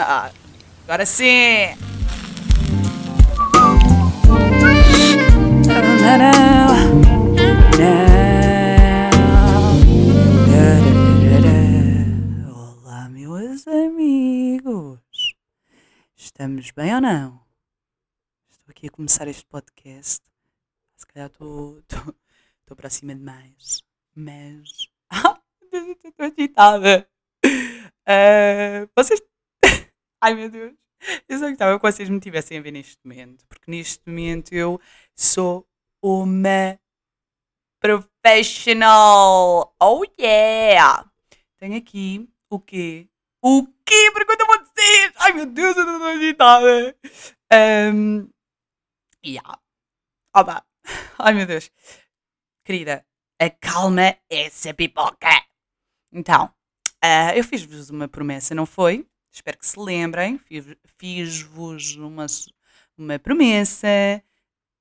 Agora sim! Olá, meus amigos. Estamos bem ou não? Estou aqui a começar este podcast. Se calhar estou, para cima demais. Mas. Ah, estou agitada. Ah, vocês. Ai meu Deus. Eu só gostava que vocês me tivessem a ver neste momento. Porque neste momento eu sou uma professional. Oh yeah! Tenho aqui o quê? O quê? Pergunta a vocês! Ai meu Deus, eu estou agitada! Um, yeah. Oba. Ai meu Deus. Querida, acalma essa pipoca. Então, ah, eu fiz-vos uma promessa, não foi? Espero que se lembrem. Fiz- Fiz-vos uma, uma promessa.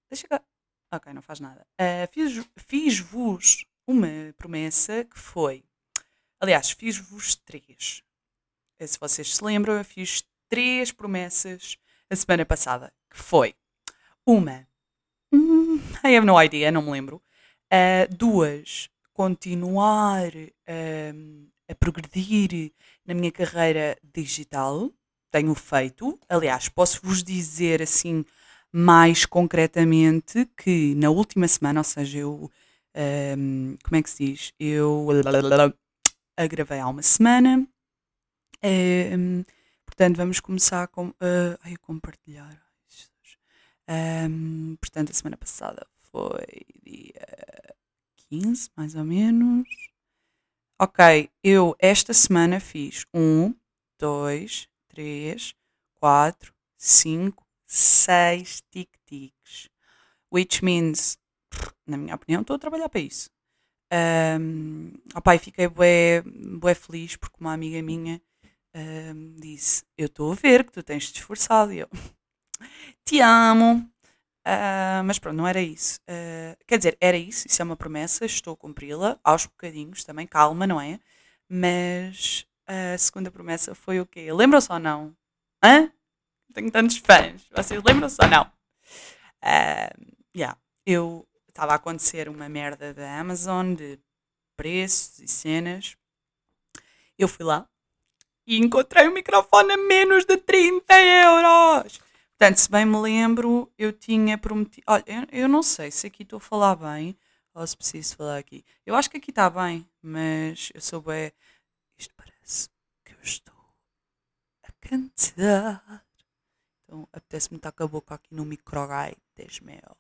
Deixa cá. Ok, não faz nada. Ah, fiz- Fiz-vos uma promessa que foi. Aliás, fiz-vos três. Eh, Se vocês se lembram, eu fiz três promessas a semana passada. Que foi uma. hum, I have no idea, não me lembro. Ah, duas, continuar ahm, a progredir na minha carreira digital. Tenho feito. Aliás, posso vos dizer assim mais concretamente que na última semana, ou seja, eu. ahm, como é que se diz? Eu a gravei há uma semana. Ahm, portanto, vamos começar com. ah, ai, compartilhar. Jesus. Ahm, portanto, a semana passada foi dia 15, mais ou menos. Ok, eu esta semana fiz um, dois, três, quatro, cinco, seis tic-tics. Which means, na minha opinião, estou a trabalhar para isso. Um, opa, fiquei bué, bué feliz porque uma amiga minha ahm, disse: Eu estou a ver que tu tens te esforçado. E eu, te amo. Ah, mas pronto, não era isso. Ah, quer dizer, era isso, isso é uma promessa, estou a cumpri-la, aos bocadinhos também, calma, não é? Mas a segunda promessa foi o quê? Lembram-se ou não? Hã? Tenho tantos fãs, vocês lembram-se ou não? Ah, yeah, eu estava a acontecer uma merda da Amazon de preços e cenas. Eu fui lá e encontrei um microfone a menos de 30 euros. Portanto, se bem me lembro, eu tinha prometido. Olha, eu, eu não sei se aqui estou a falar bem ou se preciso falar aqui. Eu acho que aqui está bem, mas eu sou bem. Isto parece que eu estou a cantar. Então, apetece-me estar com a boca aqui no microgaites, meu.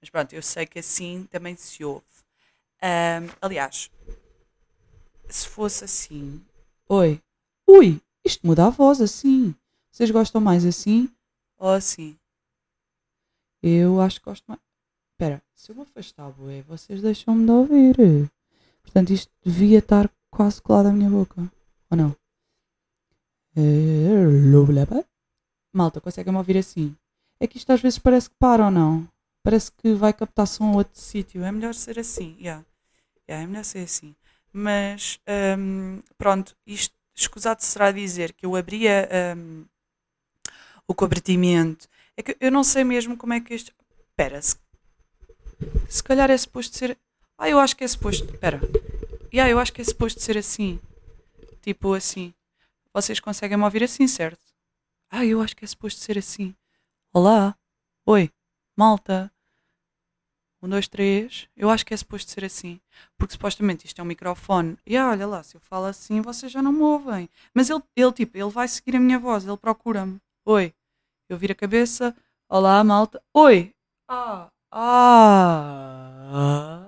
Mas pronto, eu sei que assim também se ouve. Ahm, aliás, se fosse assim. Oi. Ui, isto muda a voz assim. Vocês gostam mais assim ou assim? Eu acho que gosto mais. Espera, se eu me afastar, bué, vocês deixam-me de ouvir. Portanto, isto devia estar quase colado à minha boca. Ou não? Malta, conseguem-me ouvir assim? É que isto às vezes parece que para ou não? Parece que vai captar som a outro sítio. É melhor ser assim. Yeah. Yeah, é melhor ser assim. Mas, hum, pronto, isto escusado será dizer que eu abria hum, o compartimento. É que eu não sei mesmo como é que isto. Espera, se, se calhar é suposto ser. Ah, eu acho que é suposto. Espera. Yeah, eu acho que é suposto ser assim. Tipo assim. Vocês conseguem me ouvir assim, certo? Ah, eu acho que é suposto ser assim. Olá. Oi. Malta. Um, dois, três. Eu acho que é suposto ser assim. Porque supostamente isto é um microfone. E ah, olha lá, se eu falo assim, vocês já não me ouvem. Mas ele, ele tipo, ele vai seguir a minha voz, ele procura-me. Oi. Eu viro a cabeça. Olá, malta. Oi. Ah. Ah.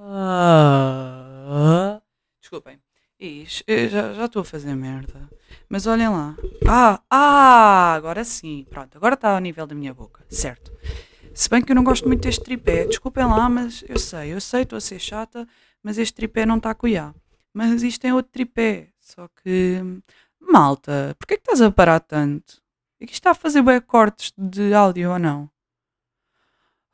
ah. Desculpem. Ixi, já estou a fazer merda. Mas olhem lá. Ah, ah, agora sim. Pronto, agora está ao nível da minha boca. Certo. Se bem que eu não gosto muito deste tripé. Desculpem lá, mas eu sei, eu sei, estou a ser chata, mas este tripé não está a coiar. Mas isto é outro tripé. Só que. Malta, porquê é que estás a parar tanto? Isto está a fazer bem cortes de áudio ou não?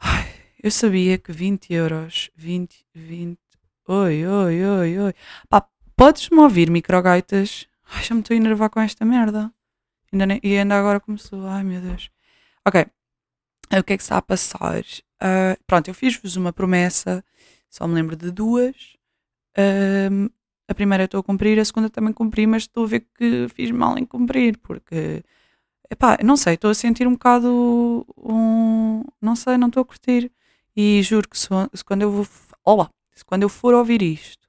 Ai, eu sabia que 20 euros. 20, 20. Oi, oi, oi, oi. Pá, podes-me ouvir, microgaitas? Ai, já me estou a enervar com esta merda. Ainda nem- e ainda agora começou. Ai meu Deus. Ok. O que é que está a passar? Ah, pronto, eu fiz-vos uma promessa, só me lembro de duas. Ahm, a primeira estou a cumprir, a segunda também cumpri, mas estou a ver que fiz mal em cumprir, porque epá, não sei, estou a sentir um bocado um. Não sei, não estou a curtir. E juro que se, se quando eu vou. Olá! Se quando eu for ouvir isto,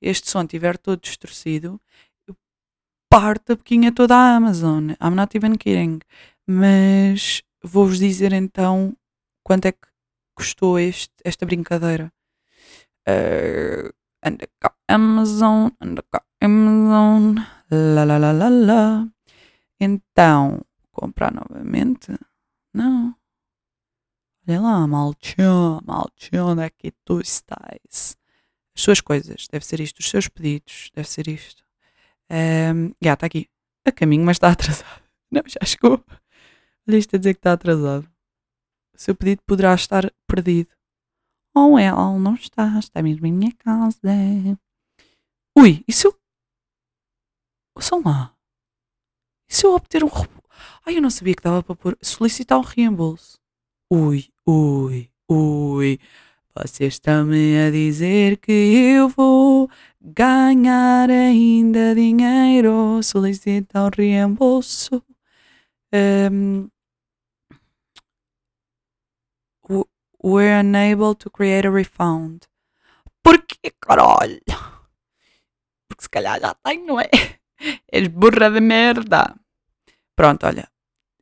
este som estiver todo distorcido, eu parto a boquinha toda a Amazon. I'm not even kidding. Mas vou-vos dizer então quanto é que custou este, esta brincadeira. Uh, anda cá, Amazon, anda cá, Amazon, lá lá lá lá lá. Então, comprar novamente? Não. Olha lá, malchão, malchão, onde é que tu estás? As suas coisas, deve ser isto. Os seus pedidos, deve ser isto. Um, já, está aqui. A caminho, mas está atrasado. Não, já chegou. Olha isto a dizer que está atrasado. O seu pedido poderá estar perdido. Oh, well, não está. Está mesmo em minha casa. Ui, e se eu... Ouçam lá. E se eu obter um... Ai, eu não sabia que dava para pôr... Solicitar um reembolso. Ui, ui, ui. Vocês estão-me a dizer que eu vou ganhar ainda dinheiro. Solicitar um reembolso. Um, we're unable to create a refund. Porquê, caralho? Porque se calhar já tem, não é? És burra de merda. Pronto, olha.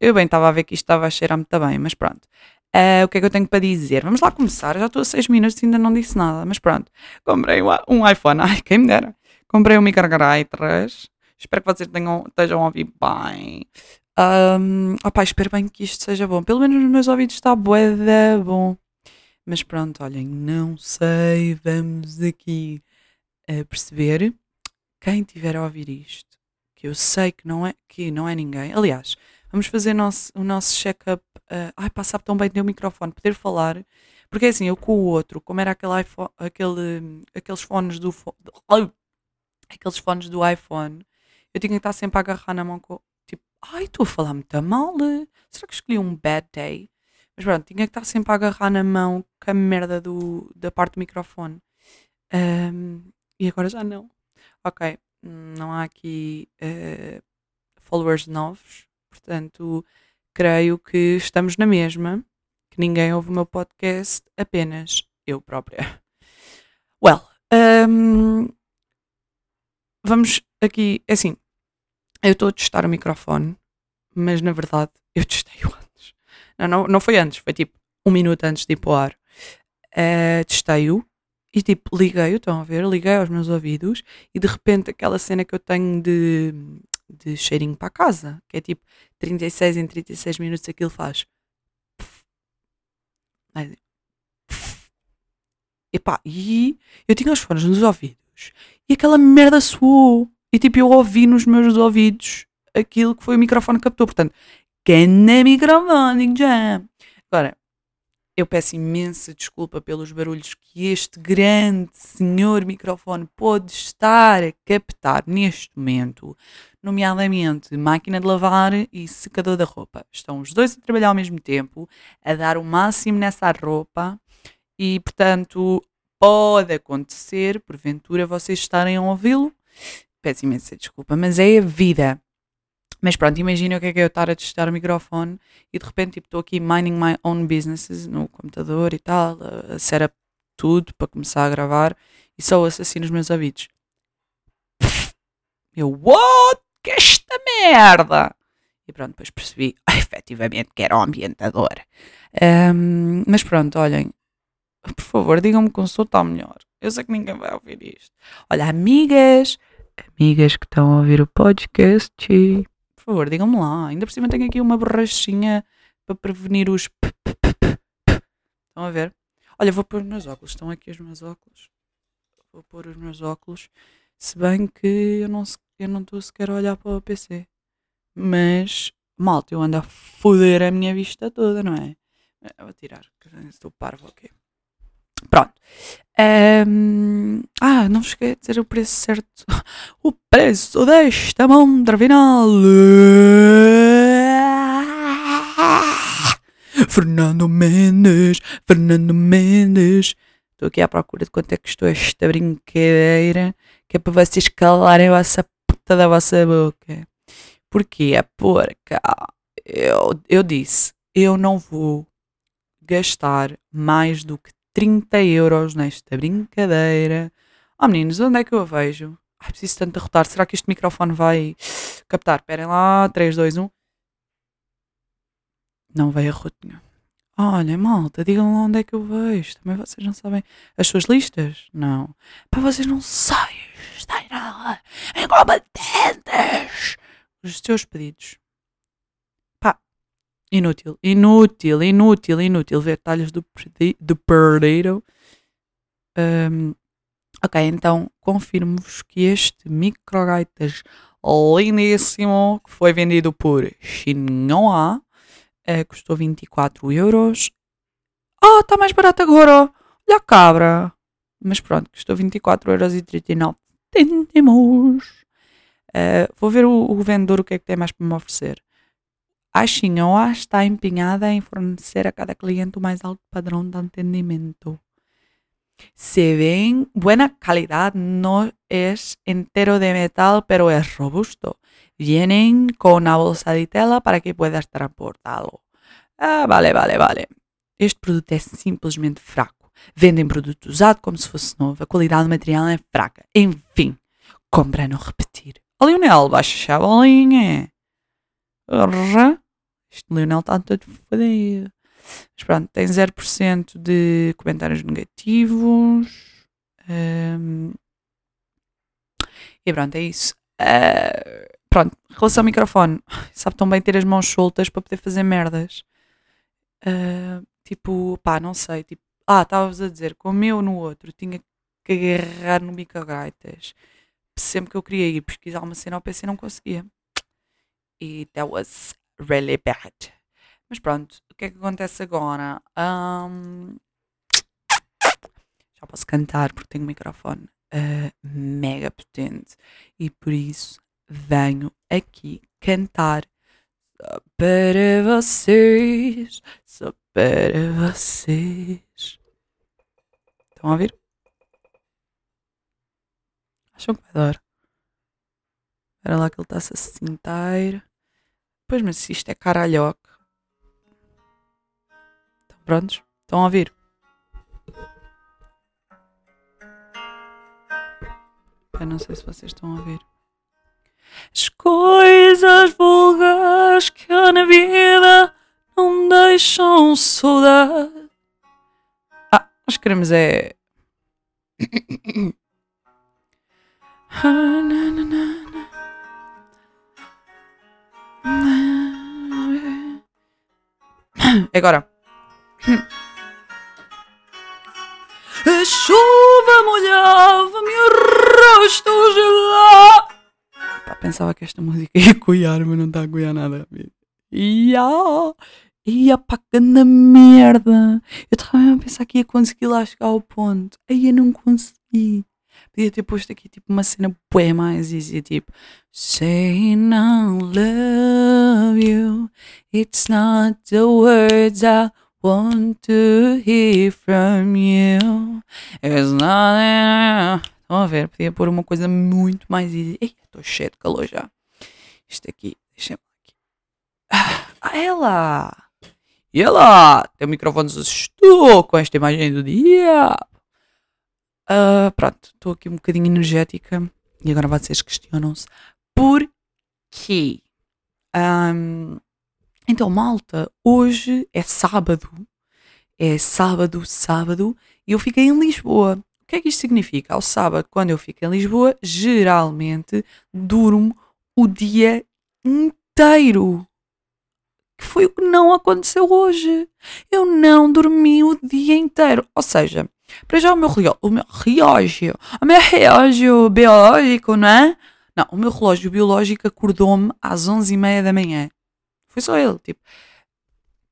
Eu bem estava a ver que isto estava a cheirar muito bem, mas pronto. Ah, o que é que eu tenho para dizer? Vamos lá começar. Já estou a 6 minutos e ainda não disse nada, mas pronto. Comprei um, iPhone. Ai, quem me dera. Comprei um microgai 3. Espero que vocês tenham, estejam a ouvir bem. Um, opá, espero bem que isto seja bom. Pelo menos nos meus ouvidos está bué da bom. Mas pronto, olhem, não sei. Vamos aqui a perceber. Quem tiver a ouvir isto, que eu sei que não é, que não é ninguém. Aliás, vamos fazer nosso, o nosso check-up. Uh, ai, pá, tão bem ter o microfone, poder falar. Porque é assim, eu com o outro, como era aquele iPhone, aquele, aqueles fones do aqueles fones do iPhone, eu tinha que estar sempre a agarrar na mão com. Tipo, ai, estou a falar muito mal. eh? Será que escolhi um bad day? Mas pronto, tinha que estar sempre a agarrar na mão com a merda do, da parte do microfone. Ahm, e agora já não. Ok, não há aqui eh, followers novos, portanto, creio que estamos na mesma, que ninguém ouve o meu podcast, apenas eu própria. Well, ahm, vamos aqui, é assim, eu estou a testar o microfone, mas na verdade eu testei-o antes. Não, não, não foi antes, foi tipo um minuto antes de ir para o ar. Eh, testei-o e tipo liguei-o, estão a ver? Liguei aos meus ouvidos e de repente aquela cena que eu tenho de, de cheirinho para casa, que é tipo 36 em 36 minutos aquilo faz. Epá, e eu tinha os fones nos ouvidos e aquela merda soou. E tipo, eu ouvi nos meus ouvidos aquilo que foi o microfone que captou. Portanto, cana microfone, já. Agora, eu peço imensa desculpa pelos barulhos que este grande senhor microfone pode estar a captar neste momento, nomeadamente máquina de lavar e secador da roupa. Estão os dois a trabalhar ao mesmo tempo, a dar o máximo nessa roupa e, portanto, pode acontecer, porventura, vocês estarem a ouvi-lo. Peço imensa desculpa, mas é a vida. Mas pronto, imagina o que é que é eu estar a testar o microfone e de repente tipo, estou aqui minding my own businesses no computador e tal, a set up tudo para começar a gravar e só ouço assim nos meus ouvidos. Eu, what? Que é esta merda? E pronto, depois percebi efetivamente que era um ambientador. Ahm, mas pronto, olhem, por favor, digam-me um está melhor. Eu sei que ninguém vai ouvir isto. Olha, amigas, amigas que estão a ouvir o podcast, por favor, digam-me lá. Ainda por cima tenho aqui uma borrachinha para prevenir os. p- p- p-. Estão a ver? Olha, vou pôr os meus óculos. Estão aqui os meus óculos. Vou pôr os meus óculos. Se bem que eu não eu não estou sequer a olhar para o PC. Mas, malta, eu ando a foder a minha vista toda, não é? Vou tirar, estou parvo aqui. Pronto. Um, ah, não cheguei a dizer o preço certo. O preço desta montra final. Fernando Mendes, Fernando Mendes. Estou aqui à procura de quanto é que custou esta brincadeira, que é para vocês calarem a vossa puta da vossa boca. É porque é porca. Eu, eu disse, eu não vou gastar mais do que 30 euros nesta brincadeira. Oh meninos, onde é que eu a vejo? Ai, preciso tanto derrotar. Será que este microfone vai captar? Esperem lá. 3, 2, 1. Não veio a rotinha. Olha, malta, digam lá onde é que eu vejo. Também vocês não sabem as suas listas? Não. Para vocês não sabem. Está nada. Incompetentes. Os seus pedidos. Inútil, inútil, inútil, inútil. Ver talhas do, perdido. Um, Ok, então confirmo-vos que este microgaitas lindíssimo que foi vendido por Xinhua uh, custou 24 euros. Ah, oh, está mais barato agora. Olha a cabra. Mas pronto, custou 24 euros e 39 cêntimos. Uh, vou ver o, o, vendedor o que é que tem mais para me oferecer. A Xinhua está empenhada em fornecer a cada cliente o mais alto padrão de atendimento se en buena calidad, no es entero de metal, pero es robusto. Vienen con una bolsa de tela para que puedas transportarlo. Ah, vale, vale, vale. Este produto é simplesmente fraco. Vendem produto usado como se fosse novo. A qualidade do material é fraca. Enfim, compra não repetir. O Lionel, baixa a bolinha. Este Lionel está todo fodido. Mas pronto, tem 0% de comentários negativos. Um, e pronto, é isso. Uh, pronto, relação ao microfone. Sabe tão bem ter as mãos soltas para poder fazer merdas. Uh, tipo, pá, não sei. Tipo, ah, estavas a dizer, como eu no outro tinha que agarrar no microgaitas. Sempre que eu queria ir pesquisar uma cena ao PC não conseguia. E that was really bad. Mas pronto, o que é que acontece agora? Um, já posso cantar porque tenho um microfone uh, mega potente e por isso venho aqui cantar só para vocês, só para vocês. Estão a ouvir? Acham que vai dar? Era lá que ele está-se a sentar. Pois, mas isto é caralhoca. Prontos? Estão a ouvir? Eu não sei se vocês estão a ouvir. As coisas vulgares que há na vida não deixam saudade. Ah, nós queremos é. Agora. A chuva molhava-me o rosto gelado. Pá, pensava que esta música ia coiar, mas não está a coiar nada. Ia, ia pá, na merda. Eu estava a pensar que ia conseguir lá chegar ao ponto. Aí eu não consegui. Podia ter posto aqui tipo uma cena bué mais easy, tipo Saying I love you, it's not the words I want to hear from you. It's not Estão a ver? Podia pôr uma coisa muito mais easy. estou cheio de calor já. Isto aqui, deixa-me aqui. Ah, ela! E ela! Tem microfone se assustou com esta imagem do dia. Uh, pronto, estou aqui um bocadinho energética. E agora vocês questionam-se porquê? Um, então, malta, hoje é sábado. É sábado, sábado, e eu fiquei em Lisboa. O que é que isto significa? Ao sábado, quando eu fico em Lisboa, geralmente durmo o dia inteiro. Que foi o que não aconteceu hoje. Eu não dormi o dia inteiro. Ou seja, para já o meu relógio, o meu relógio, o meu relógio biológico, não é? Não, o meu relógio biológico acordou-me às 11h30 da manhã. Foi só ele, tipo,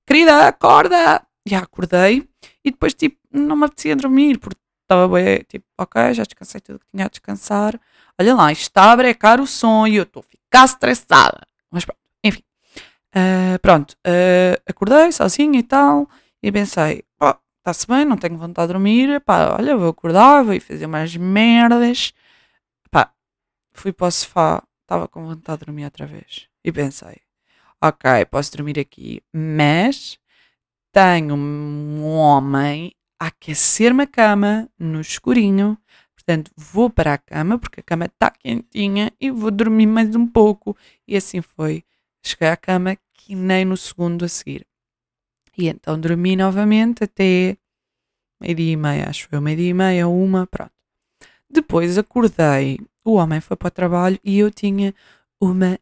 querida, acorda! E acordei e depois, tipo, não me apetecia dormir porque estava bem, tipo, ok, já descansei tudo que tinha a descansar. Olha lá, está a brecar o som e eu estou a ficar estressada. Mas pronto, enfim. Uh, pronto, uh, acordei sozinha e tal, e pensei, está-se bem, não tenho vontade de dormir, pá, olha, vou acordar, vou fazer umas merdas. Pá, fui para o sofá, estava com vontade de dormir outra vez. E pensei, ok, posso dormir aqui, mas tenho um homem a aquecer-me a cama no escurinho. Portanto, vou para a cama porque a cama está quentinha e vou dormir mais um pouco. E assim foi. Cheguei à cama que nem no segundo a seguir. E então dormi novamente até meio-dia e meia, acho eu, meio-dia e meia, uma, pronto. Depois acordei, o homem foi para o trabalho e eu tinha uma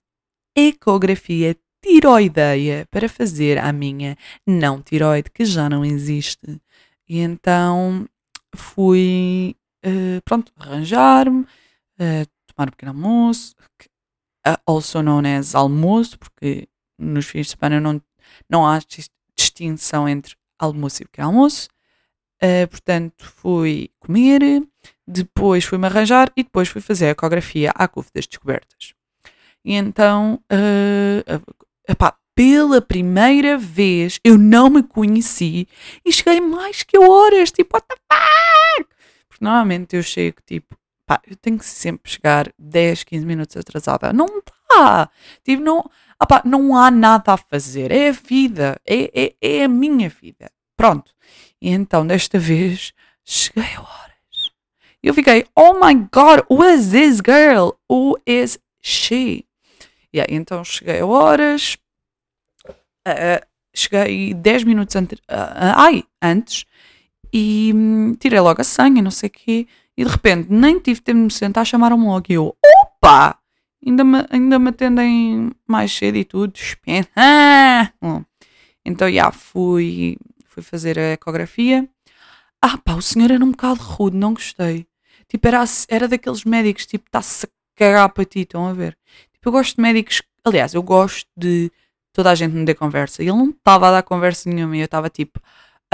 ecografia tiroideia para fazer à minha não tiroide, que já não existe. E então fui, uh, pronto, arranjar-me, uh, tomar um pequeno almoço, uh, also known as almoço, porque nos fins de semana não, não há distinção entre almoço e pequeno almoço. Uh, portanto, fui comer, depois fui-me arranjar e depois fui fazer a ecografia à CUF das descobertas. E então, uh, epá, pela primeira vez eu não me conheci e cheguei mais que horas, tipo, what the fuck? Porque normalmente eu chego, tipo, pá, eu tenho que sempre chegar 10, 15 minutos atrasada. Não dá! Tipo, não, não há nada a fazer. É a vida, é, é, é a minha vida. Pronto. E então, desta vez, cheguei a horas. Eu fiquei, oh my god, who is this girl? Who is she? E aí, então cheguei a horas, uh, cheguei 10 minutos antes, uh, ai, antes e um, tirei logo a senha, não sei o quê, e de repente nem tive tempo de me sentar, chamaram-me logo e eu, opa! Ainda me, ainda me atendem mais cedo e tudo. Ah! Então, já, fui, fui fazer a ecografia. Ah, pá, o senhor era um bocado rude, não gostei. Tipo, era, era daqueles médicos, tipo, está-se a cagar para ti, estão a ver? Tipo, eu gosto de médicos, aliás, eu gosto de toda a gente me dê conversa. E ele não estava a dar conversa nenhuma e eu estava tipo,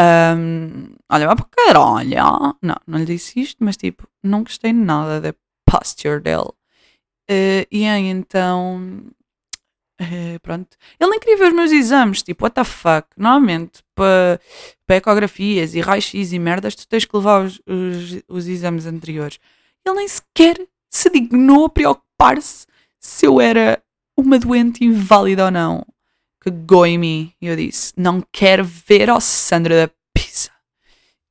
um, olha, vai para caralho. Não, não lhe disse isto, mas tipo, não gostei nada da posture dele. Uh, e então, uh, pronto. Ele nem queria ver os meus exames, tipo, what the fuck. Normalmente, para, para ecografias e raio-x e merdas, tu tens que levar os, os, os exames anteriores. Ele nem sequer se dignou a preocupar-se se eu era uma doente inválida ou não pegou em mim. E eu disse: Não quero ver a Sandra da pizza.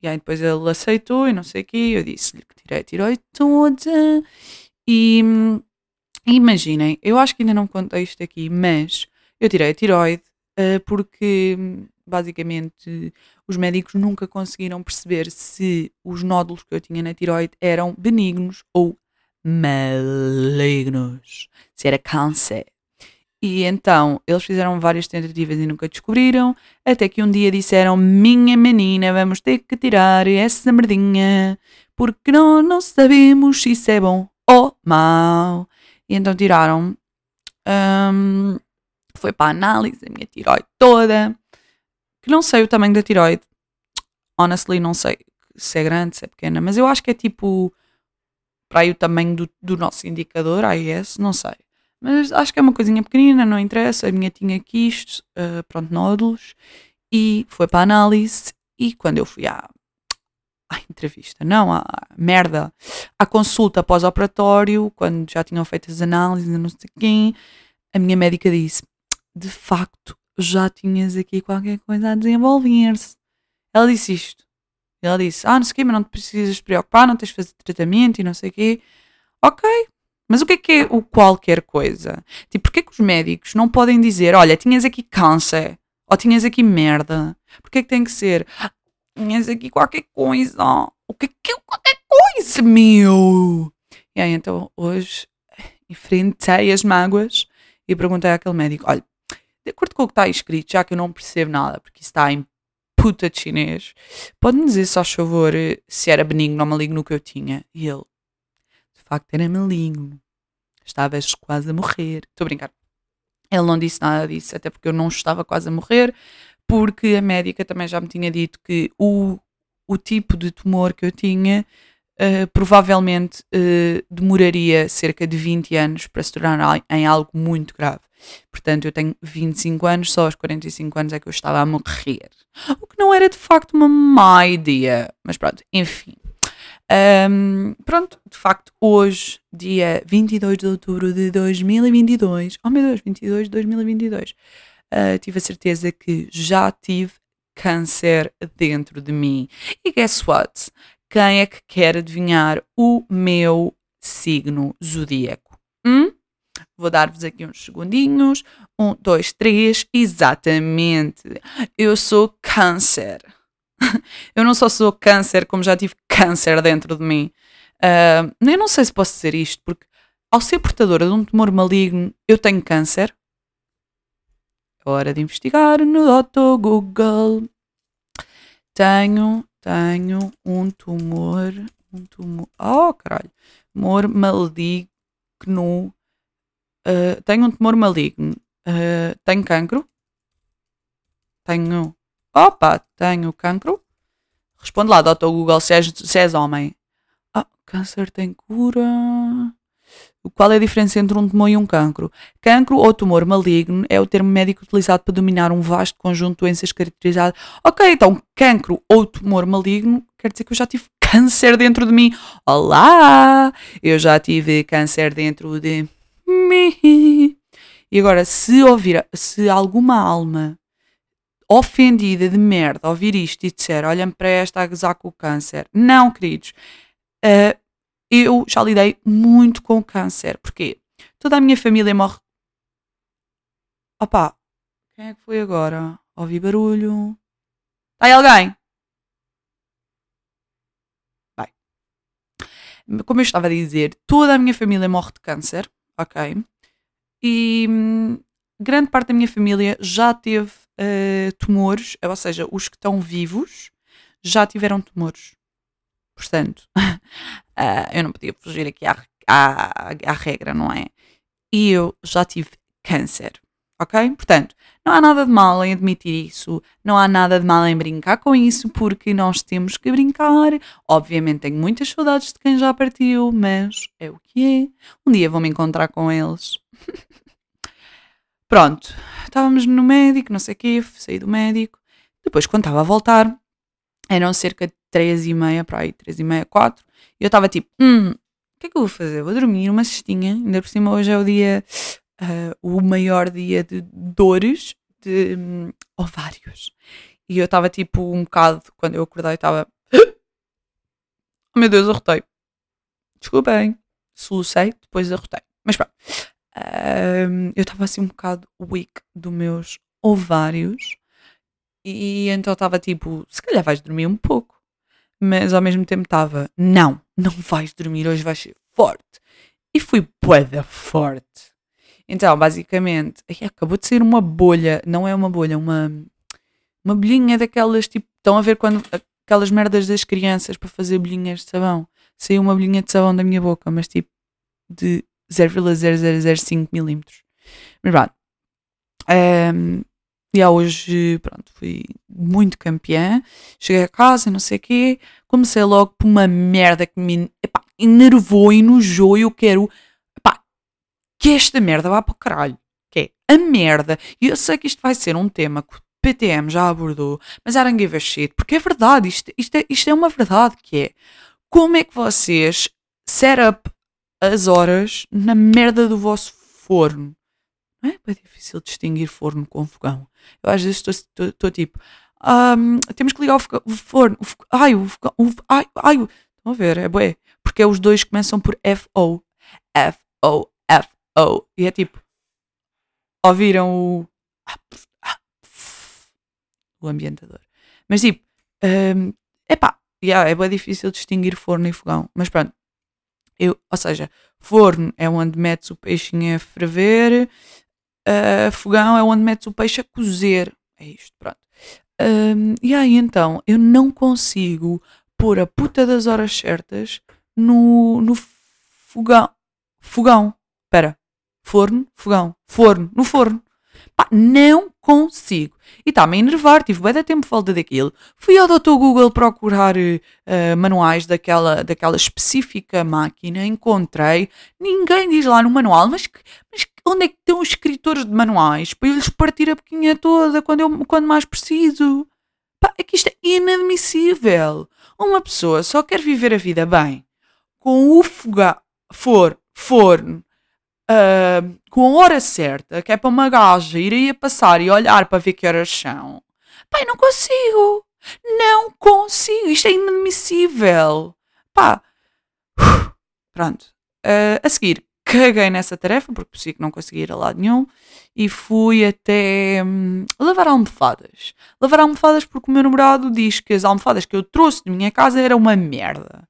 E aí depois ele aceitou e não sei o quê. Eu disse-lhe que tirei a tiroide toda. E imaginem, eu acho que ainda não contei isto aqui, mas eu tirei a tiroide uh, porque basicamente os médicos nunca conseguiram perceber se os nódulos que eu tinha na tiroide eram benignos ou malignos. Se era câncer. E então eles fizeram várias tentativas e nunca descobriram, até que um dia disseram: Minha menina, vamos ter que tirar essa merdinha, porque nós não sabemos se isso é bom ou mau. E então tiraram. Um, foi para a análise a minha tiroide toda, que não sei o tamanho da tiroide. Honestly, não sei se é grande, se é pequena, mas eu acho que é tipo para aí o tamanho do, do nosso indicador, AIS, não sei. Mas acho que é uma coisinha pequenina, não interessa. A minha tinha quistes, uh, pronto, nódulos, e foi para a análise. E quando eu fui à, à entrevista, não, à merda, à consulta pós-operatório, quando já tinham feito as análises, não sei quem, a minha médica disse: de facto, já tinhas aqui qualquer coisa a desenvolver-se. Ela disse isto. Ela disse: Ah, não sei o quê, mas não te precisas preocupar, não tens de fazer tratamento e não sei o quê. Ok, mas o que é que é o qualquer coisa? Tipo, porquê que os médicos não podem dizer, olha, tinhas aqui câncer, ou tinhas aqui merda? Porquê que tem que ser, tinhas aqui qualquer coisa? O que que é qualquer coisa, meu? E aí, então, hoje, enfrentei as mágoas e perguntei àquele médico, olha, de acordo com o que está escrito, já que eu não percebo nada, porque isso está em puta de chinês, pode-me dizer, só favor, se era benigno ou maligno o que eu tinha? E ele, facto era maligno. Estavas quase a morrer. Estou a brincar. Ele não disse nada disso, até porque eu não estava quase a morrer, porque a médica também já me tinha dito que o, o tipo de tumor que eu tinha uh, provavelmente uh, demoraria cerca de 20 anos para se tornar em algo muito grave. Portanto, eu tenho 25 anos, só aos 45 anos é que eu estava a morrer. O que não era de facto uma má ideia. Mas pronto, enfim. Um, pronto, de facto, hoje, dia 22 de outubro de 2022, oh meu Deus, 22 de 2022, uh, tive a certeza que já tive câncer dentro de mim. E guess what? Quem é que quer adivinhar o meu signo zodíaco? Hum? Vou dar-vos aqui uns segundinhos. Um, dois, três. Exatamente. Eu sou câncer. eu não só sou câncer, como já tive câncer dentro de mim. Uh, eu não sei se posso dizer isto, porque ao ser portadora de um tumor maligno, eu tenho câncer. Hora de investigar no Dr. Google. Tenho, tenho um tumor, um tumor, oh caralho, tumor maligno. Uh, tenho um tumor maligno. Uh, tenho cancro. Tenho Opa, tenho cancro. Responde lá, Dr. Google, se és, se és homem. Ah, câncer tem cura. Qual é a diferença entre um tumor e um cancro? Cancro ou tumor maligno é o termo médico utilizado para dominar um vasto conjunto de doenças caracterizadas. Ok, então cancro ou tumor maligno quer dizer que eu já tive câncer dentro de mim. Olá! Eu já tive câncer dentro de mim. E agora, se ouvir, se alguma alma ofendida de merda ouvir isto e disser olha-me para esta a gozar com o câncer. Não, queridos. Uh, eu já lidei muito com câncer. Porquê? Toda a minha família morre. Opa, quem é que foi agora? Ouvi barulho. Está aí alguém? Como eu estava a dizer, toda a minha família morre de câncer, ok? E hum, grande parte da minha família já teve uh, tumores, ou seja, os que estão vivos já tiveram tumores. Portanto, uh, eu não podia fugir aqui à, à, à regra, não é? E eu já tive câncer, ok? Portanto, não há nada de mal em admitir isso, não há nada de mal em brincar com isso, porque nós temos que brincar. Obviamente tenho muitas saudades de quem já partiu, mas é o que é. Um dia vou me encontrar com eles. Pronto, estávamos no médico, não sei o quê, saí do médico. Depois, quando estava a voltar, eram cerca de três e meia, para aí, três e meia, quatro. E eu estava tipo, hum, o que é que eu vou fazer? Vou dormir uma cestinha. Ainda por cima, hoje é o dia, uh, o maior dia de dores de um, ovários. E eu estava tipo um bocado, quando eu acordei, estava. Oh meu Deus, arrotei. Desculpem. Solucei, depois arrotei. Mas pronto um, eu estava assim um bocado weak dos meus ovários e então estava tipo, se calhar vais dormir um pouco, mas ao mesmo tempo estava, não, não vais dormir, hoje vais ser forte. E fui boeda forte. Então, basicamente, acabou de sair uma bolha, não é uma bolha, uma, uma bolhinha daquelas, tipo, estão a ver quando aquelas merdas das crianças para fazer bolhinhas de sabão. Saiu uma bolhinha de sabão da minha boca, mas tipo, de 0,0005 milímetros. Mas pronto. Um, e há hoje, pronto, fui muito campeã. Cheguei a casa, não sei o quê. Comecei logo por uma merda que me epá, enervou, enojou. E eu quero epá, que esta merda vá para o caralho. Que é a merda. E eu sei que isto vai ser um tema que o PTM já abordou, mas I don't give a shit. Porque é verdade, isto, isto, é, isto é uma verdade que é. Como é que vocês set up as horas na merda do vosso forno. Não é bem difícil distinguir forno com fogão. Eu às vezes estou tipo, um, temos que ligar o, forno. O ai, o. O, ai, ai, estão a ver? É bué. Porque é os dois começam por F-O. F-O, F-O. E é tipo, ouviram o. O ambientador. Mas tipo, um, epá, yeah, é bem difícil distinguir forno e fogão. Mas pronto, eu, ou seja, forno é onde metes o peixinho a ferver, uh, fogão é onde metes o peixe a cozer. É isto, pronto. E aí então, eu não consigo pôr a puta das horas certas no, no fogão. Fogão. Espera. Forno, fogão. Forno, no forno. Pá, não consigo. E está-me a enervar, tive bem de tempo falta daquilo. Fui ao Dr. Google procurar uh, manuais daquela, daquela específica máquina, encontrei. Ninguém diz lá no manual, mas, mas onde é que estão os escritores de manuais para eu lhes partir a boquinha toda quando, eu, quando mais preciso? Pá, é que isto é inadmissível. Uma pessoa só quer viver a vida bem com o foga, for, forno, uh, com a hora certa, que é para uma gaja ir aí a passar e olhar para ver que horas são. Pai, não consigo. Não consigo. Isto é inadmissível. Pá. Pronto. Uh, a seguir, caguei nessa tarefa, porque percebi que não conseguia ir a lado nenhum, e fui até hum, lavar almofadas. Lavar almofadas porque o meu namorado diz que as almofadas que eu trouxe de minha casa eram uma merda.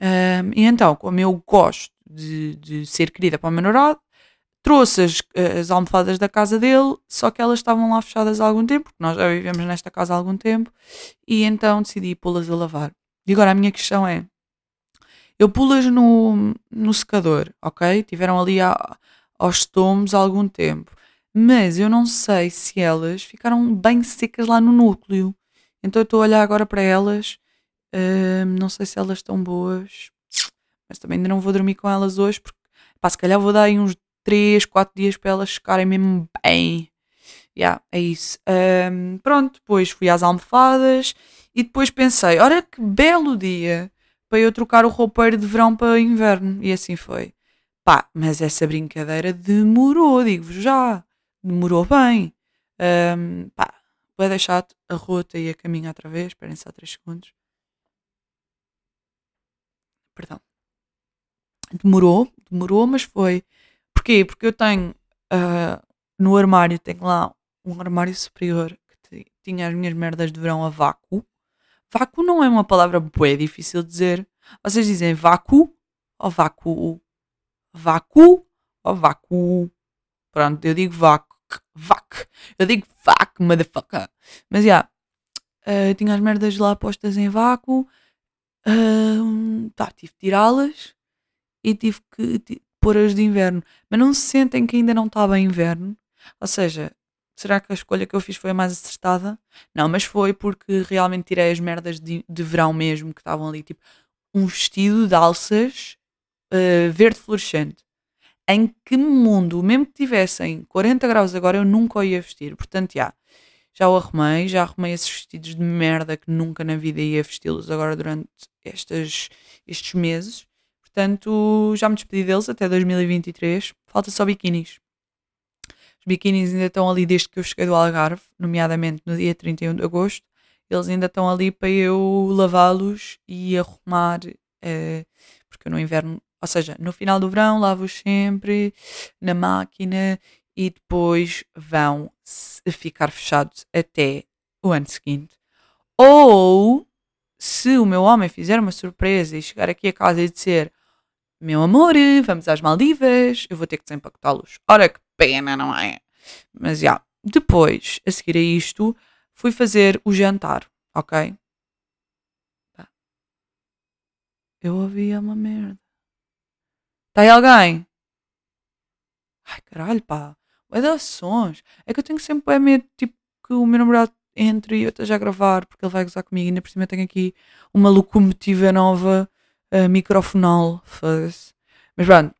Um, e então, como eu gosto de, de ser querida para o meu namorado, trouxe as, as, almofadas da casa dele, só que elas estavam lá fechadas há algum tempo, porque nós já vivemos nesta casa há algum tempo, e então decidi pô-las a lavar. E agora a minha questão é: eu pulas no, no secador, ok? Tiveram ali a, aos tomos há algum tempo. Mas eu não sei se elas ficaram bem secas lá no núcleo. Então eu estou a olhar agora para elas. Uh, não sei se elas estão boas. Mas também ainda não vou dormir com elas hoje. Porque, pá, se calhar vou dar aí uns 3, 4 dias para elas ficarem mesmo bem. Yeah, é isso. Um, pronto, depois fui às almofadas e depois pensei: olha que belo dia para eu trocar o roupeiro de verão para inverno. E assim foi. Pá, mas essa brincadeira demorou, digo-vos já. Demorou bem. Um, pá, vou deixar a rota e a caminho outra vez. Esperem só 3 segundos. Perdão. Demorou, demorou, mas foi. Porquê? Porque eu tenho uh, no armário, tenho lá um armário superior que tinha as minhas merdas de verão a vácuo Vácuo não é uma palavra bué difícil de dizer. Vocês dizem vácuo ou vácuo? Vácuo ou vácuo? Pronto, eu digo vácuo. Vac. Eu digo vac, motherfucker. Mas já. Yeah, uh, tinha as merdas lá postas em vácuo. Uh, tá, tive que tirá-las e tive que pôr-as de inverno. Mas não se sentem que ainda não estava inverno. Ou seja, será que a escolha que eu fiz foi a mais acertada? Não, mas foi porque realmente tirei as merdas de, de verão mesmo que estavam ali, tipo um vestido de alças uh, verde fluorescente. Em que mundo, mesmo que tivessem 40 graus agora, eu nunca o ia vestir. Portanto, já, já o arrumei, já arrumei esses vestidos de merda que nunca na vida ia vesti-los agora durante estas, estes meses. Portanto, já me despedi deles até 2023. Falta só biquinis biquínis ainda estão ali desde que eu cheguei do Algarve, nomeadamente no dia 31 de agosto. Eles ainda estão ali para eu lavá-los e arrumar, eh, porque no inverno, ou seja, no final do verão lavo-os sempre na máquina e depois vão ficar fechados até o ano seguinte. Ou se o meu homem fizer uma surpresa e chegar aqui a casa e dizer meu amor, vamos às Maldivas, eu vou ter que desempacotá-los. Ora que pena, não é? Mas já. Depois, a seguir a isto, fui fazer o jantar, ok? Eu ouvia uma merda. Está aí alguém? Ai caralho, pá. Vai dar sons. É que eu tenho sempre é medo, tipo, que o meu namorado entre e eu esteja a gravar, porque ele vai gozar comigo. E ainda por cima tenho aqui uma locomotiva nova uh, microfonal. Mas pronto,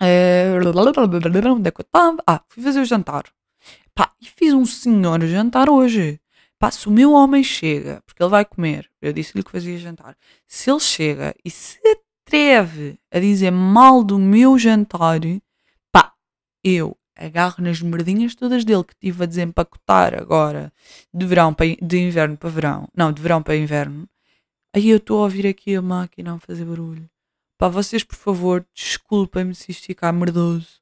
é, onde é que eu estava? Ah, fui fazer o jantar. Pá, e fiz um senhor jantar hoje. Pá, se o meu homem chega, porque ele vai comer, eu disse-lhe que fazia jantar. Se ele chega e se atreve a dizer mal do meu jantar, pá, eu agarro nas merdinhas todas dele que tive a desempacotar agora de verão para, de inverno para verão. Não, de verão para inverno. Aí eu estou a ouvir aqui a máquina a fazer barulho. Pá, vocês, por favor, desculpem-me se isto ficar merdoso,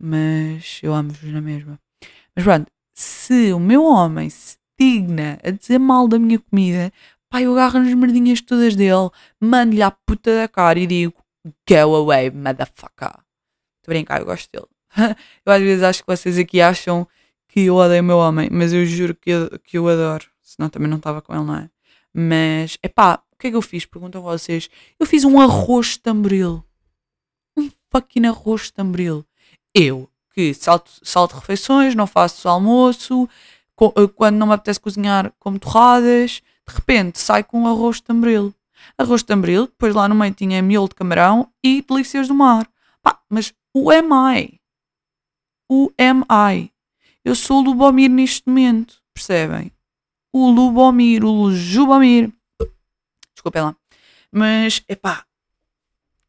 mas eu amo-vos na mesma. Mas pronto, se o meu homem se digna a dizer mal da minha comida, pá, eu agarro nas merdinhas todas dele, mando-lhe a puta da cara e digo: Go away, motherfucker. Estou a brincar, eu gosto dele. eu às vezes acho que vocês aqui acham que eu odeio o meu homem, mas eu juro que eu, que eu adoro. Senão também não estava com ele, não é? Mas, é pá, que é que eu fiz? Perguntam vocês. Eu fiz um arroz de tamboril. Um fucking arroz de tamboril. Eu, que salto, salto refeições, não faço almoço, eh, quando não me apetece cozinhar, como torradas, de repente sai com um arroz de tamboril. Arroz de tamboril, depois lá no meio tinha miolo de camarão e delícias do mar. Pá, mas o am I? o am I. Eu sou o Lubomir neste momento, percebem? O Lubomir, o Jubomir. Desculpem lá. Mas, epá,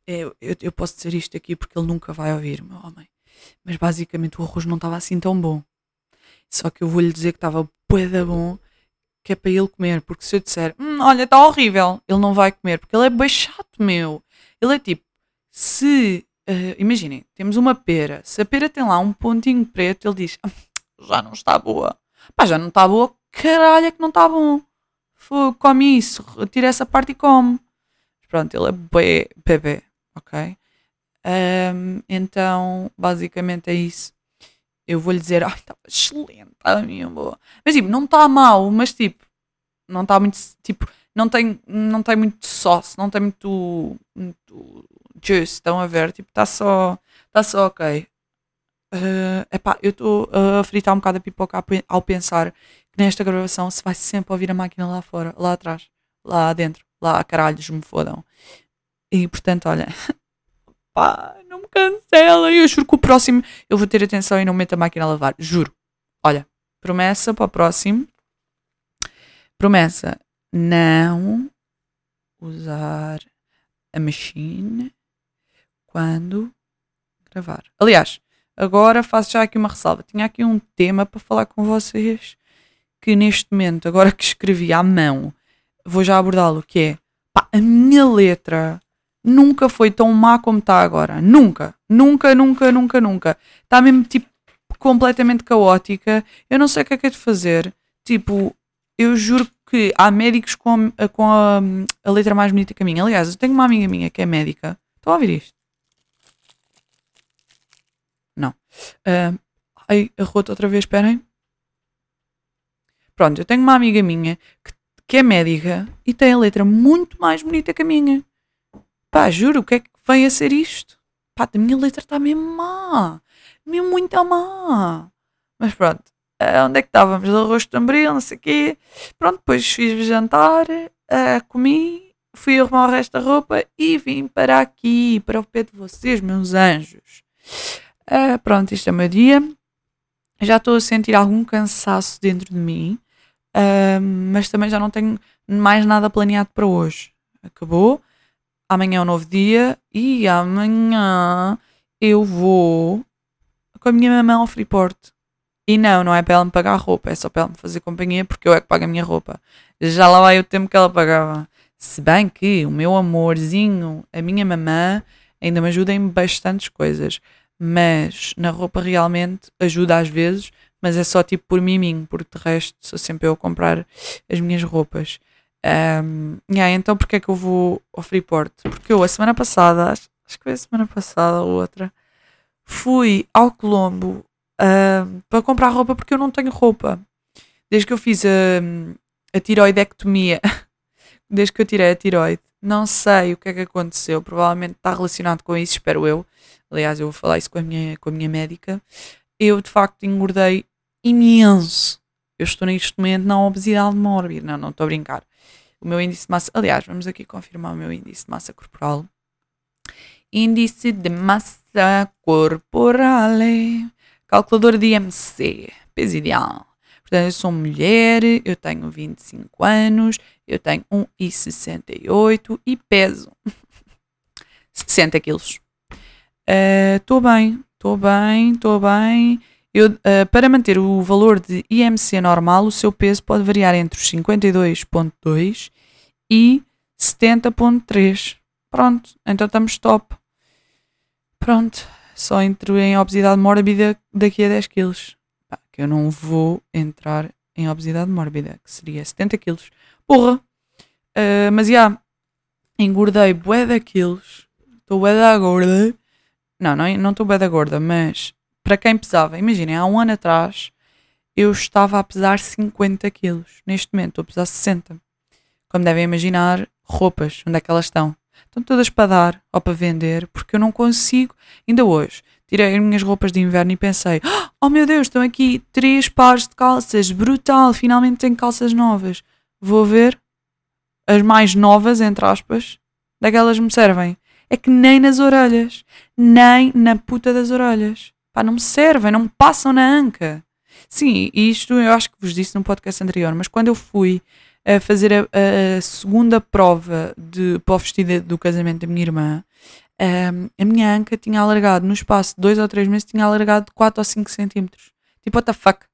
eu, eu, eu posso dizer isto aqui porque ele nunca vai ouvir, meu homem. Mas basicamente o arroz não estava assim tão bom. Só que eu vou-lhe dizer que estava bué bom, que é para ele comer. Porque se eu disser, hum, olha, está horrível, ele não vai comer. Porque ele é bem chato, meu. Ele é tipo, se, uh, imaginem, temos uma pera. Se a pera tem lá um pontinho preto, ele diz, hum, já não está boa. Pá, já não está boa, caralho é que não está bom. Fogo, come isso, tira essa parte e come. Pronto, ele é bem bebê, ok? Um, então, basicamente é isso. Eu vou lhe dizer, ai, estava excelente, estava mesmo boa. Mas tipo, não está mal, mas tipo, não está muito, tipo, não tem, não tem muito sauce, não tem muito, muito juice, estão a ver? Tipo, está só, está só ok. Uh, epá, eu estou a fritar um bocado a pipoca ao pensar nesta gravação se vai sempre ouvir a máquina lá fora, lá atrás, lá dentro, lá caralhos me fodam. E portanto, olha, pá, não me cancela. Eu juro que o próximo eu vou ter atenção e não meto a máquina a lavar. Juro. Olha, promessa para o próximo. Promessa: não usar a machine quando gravar. Aliás, agora faço já aqui uma ressalva. Tinha aqui um tema para falar com vocês que neste momento, agora que escrevi à mão, vou já abordá-lo, que é pá, a minha letra nunca foi tão má como está agora. Nunca. Nunca, nunca, nunca, nunca. Está mesmo tipo completamente caótica. Eu não sei o que é que é de fazer. Tipo, eu juro que há médicos com, a, com a, a, letra mais bonita que a minha. Aliás, eu tenho uma amiga minha que é médica. Estão a ouvir isto? Não. Uh, ai, arroto outra vez, esperem. Pronto, eu tenho uma amiga minha que, que é médica e tem a letra muito mais bonita que a minha. Pá, juro, o que é que vem a ser isto? Pá, a minha letra está mesmo má. Mesmo muito má. Mas pronto, uh, onde é que estávamos? Arroz de tamboril, não sei o quê. Pronto, depois fiz jantar, uh, comi, fui arrumar o resto da roupa e vim para aqui, para o pé de vocês, meus anjos. Uh, pronto, isto é o meu dia. Já estou a sentir algum cansaço dentro de mim, mas também já não tenho mais nada planeado para hoje. Acabou amanhã é um novo dia e amanhã eu vou com a minha mamãe ao Freeport. E não, não é para ela me pagar a roupa, é só para ela me fazer companhia porque eu é que pago a minha roupa. Já lá vai o tempo que ela pagava. Se bem que o meu amorzinho, a minha mamã, ainda me ajuda em bastantes coisas. Mas na roupa realmente ajuda às vezes, mas é só tipo por miminho, porque de resto sou sempre eu a comprar as minhas roupas. Um, yeah, então porque é que eu vou ao Freeport? Porque eu a semana passada, acho, acho que foi a semana passada ou outra, fui ao Colombo uh, para comprar roupa porque eu não tenho roupa. Desde que eu fiz a, a tiroidectomia, desde que eu tirei a tiroide, não sei o que é que aconteceu. Provavelmente está relacionado com isso, espero eu. Aliás, eu vou falar isso com a minha, com a minha médica. Eu de facto engordei imenso. Eu estou neste momento na obesidade mórbida. Não, não estou a brincar o meu índice de massa. Aliás, vamos aqui confirmar o meu índice de massa corporal. Índice de massa corporal. Calculador de IMC. Peso ideal. Portanto, eu sou mulher, eu tenho 25 anos, eu tenho 1,68 e peso 60 quilos. Estou uh, bem, estou bem, estou bem. Eu, uh, para manter o valor de IMC normal, o seu peso pode variar entre os 52,2 e 70,3. Pronto, então estamos top. Pronto, só entro em obesidade mórbida daqui a 10 quilos. Eu não vou entrar em obesidade mórbida, que seria 70 quilos. Porra! Uh, mas já, yeah, engordei bué da quilos. Estou bué da gorda. Não, não estou bué da gorda, mas para quem pesava, imaginem, há um ano atrás eu estava a pesar 50 quilos. Neste momento estou a pesar 60. Como devem imaginar, roupas, onde é que elas estão? Estão todas para dar ou para vender, porque eu não consigo. Ainda hoje, tirei as minhas roupas de inverno e pensei: Oh meu Deus, estão aqui três pares de calças, brutal, finalmente tenho calças novas. Vou ver as mais novas, entre aspas, daquelas me servem. É que nem nas orelhas, nem na puta das orelhas. Pá, não me servem, não me passam na anca. Sim, isto eu acho que vos disse no podcast anterior, mas quando eu fui a fazer a, a segunda prova de, para o vestido do casamento da minha irmã, um, a minha anca tinha alargado, no espaço de 2 ou 3 meses, tinha alargado 4 ou 5 centímetros. Tipo, what the fuck?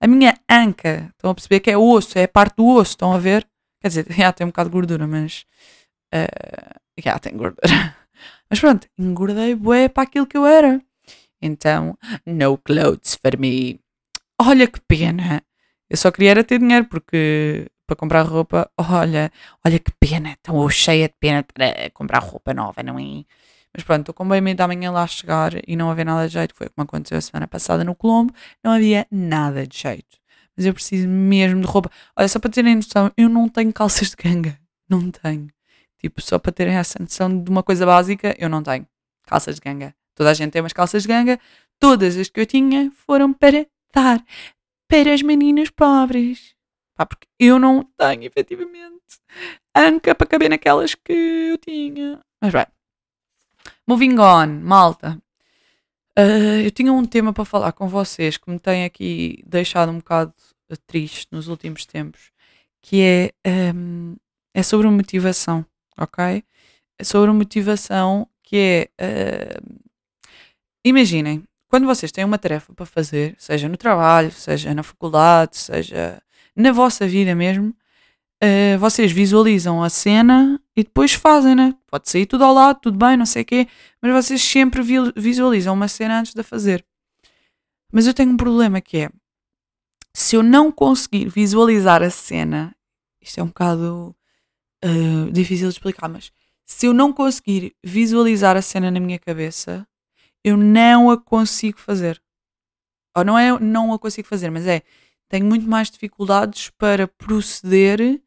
A minha anca, estão a perceber que é osso, é a parte do osso, estão a ver? Quer dizer, já tem um bocado de gordura, mas. Uh, já tem gordura. Mas pronto, engordei bué para aquilo que eu era. Então, no clothes for me. Olha que pena. Eu só queria era ter dinheiro porque para comprar roupa, olha, olha que pena, estou cheia de pena para comprar roupa nova, não é? Mas pronto, estou com bem medo da manhã lá chegar e não haver nada de jeito. Foi como aconteceu a semana passada no Colombo, não havia nada de jeito. Mas eu preciso mesmo de roupa. Olha, só para terem noção, eu não tenho calças de ganga. Não tenho. Tipo, só para terem essa noção de uma coisa básica, eu não tenho calças de ganga. Toda a gente tem umas calças de ganga. Todas as que eu tinha foram para dar para as meninas pobres. Pá, porque eu não tenho, efetivamente, anca para caber naquelas que eu tinha. Mas bem. Moving on, malta. Uh, eu tinha um tema para falar com vocês que me tem aqui deixado um bocado triste nos últimos tempos, que é, um, é sobre motivação, ok? É sobre motivação que é. Uh, imaginem, quando vocês têm uma tarefa para fazer, seja no trabalho, seja na faculdade, seja na vossa vida mesmo, uh, vocês visualizam a cena e depois fazem, né? Pode sair tudo ao lado, tudo bem, não sei o quê, mas vocês sempre visualizam uma cena antes de a fazer. Mas eu tenho um problema que é, se eu não conseguir visualizar a cena, isto é um bocado uh, difícil de explicar, mas se eu não conseguir visualizar a cena na minha cabeça, eu não a consigo fazer. Ou não é não a consigo fazer, mas é tenho muito mais dificuldades para proceder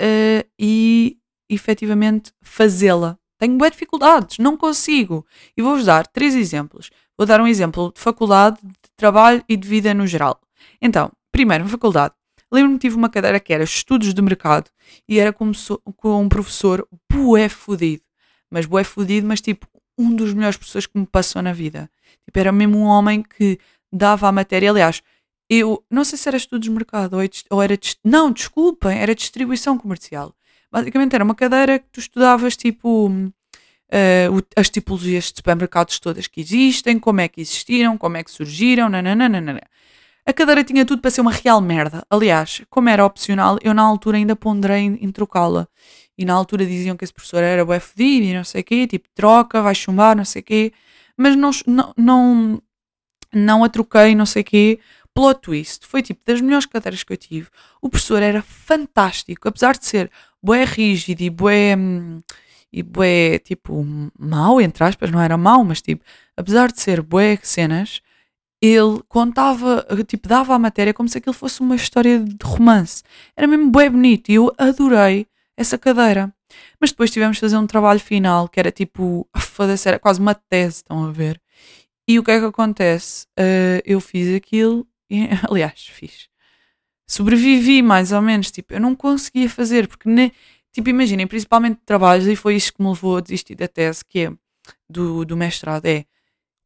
uh, e efetivamente fazê-la. Tenho boas dificuldades, não consigo. E vou-vos dar três exemplos. Vou dar um exemplo de faculdade, de trabalho e de vida no geral. Então, primeiro, faculdade. Lembro-me que tive uma cadeira que era Estudos de Mercado e era com, com um professor bué fudido. Mas bué fudido, mas tipo, um dos melhores professores que me passou na vida. Tipo, era mesmo um homem que dava a matéria. Aliás, eu não sei se era estudos de mercado ou, ou era. Não, desculpem, era distribuição comercial. Basicamente era uma cadeira que tu estudavas tipo. Uh, as tipologias de supermercados todas que existem, como é que existiram, como é que surgiram, nananana. A cadeira tinha tudo para ser uma real merda. Aliás, como era opcional, eu na altura ainda ponderei em, em trocá-la. E na altura diziam que esse professor era bué fedido e não sei o quê, tipo, troca, vai chumbar, não sei o quê. Mas não, não, não, não a troquei, não sei o quê, plot twist, foi tipo das melhores cadeiras que eu tive. O professor era fantástico, apesar de ser bué rígido e bué, hum, e bué, tipo, mau, entre aspas, não era mau, mas tipo, apesar de ser bué cenas, ele contava, tipo, dava a matéria como se aquilo fosse uma história de romance. Era mesmo bué bonito e eu adorei essa cadeira. Mas depois tivemos de fazer um trabalho final que era tipo, foda-se, era quase uma tese, estão a ver? E o que é que acontece? Uh, eu fiz aquilo aliás, fiz. Sobrevivi mais ou menos, tipo, eu não conseguia fazer, porque, ne, tipo, imaginem, principalmente trabalhos, e foi isso que me levou a desistir da tese, que é do, do mestrado, é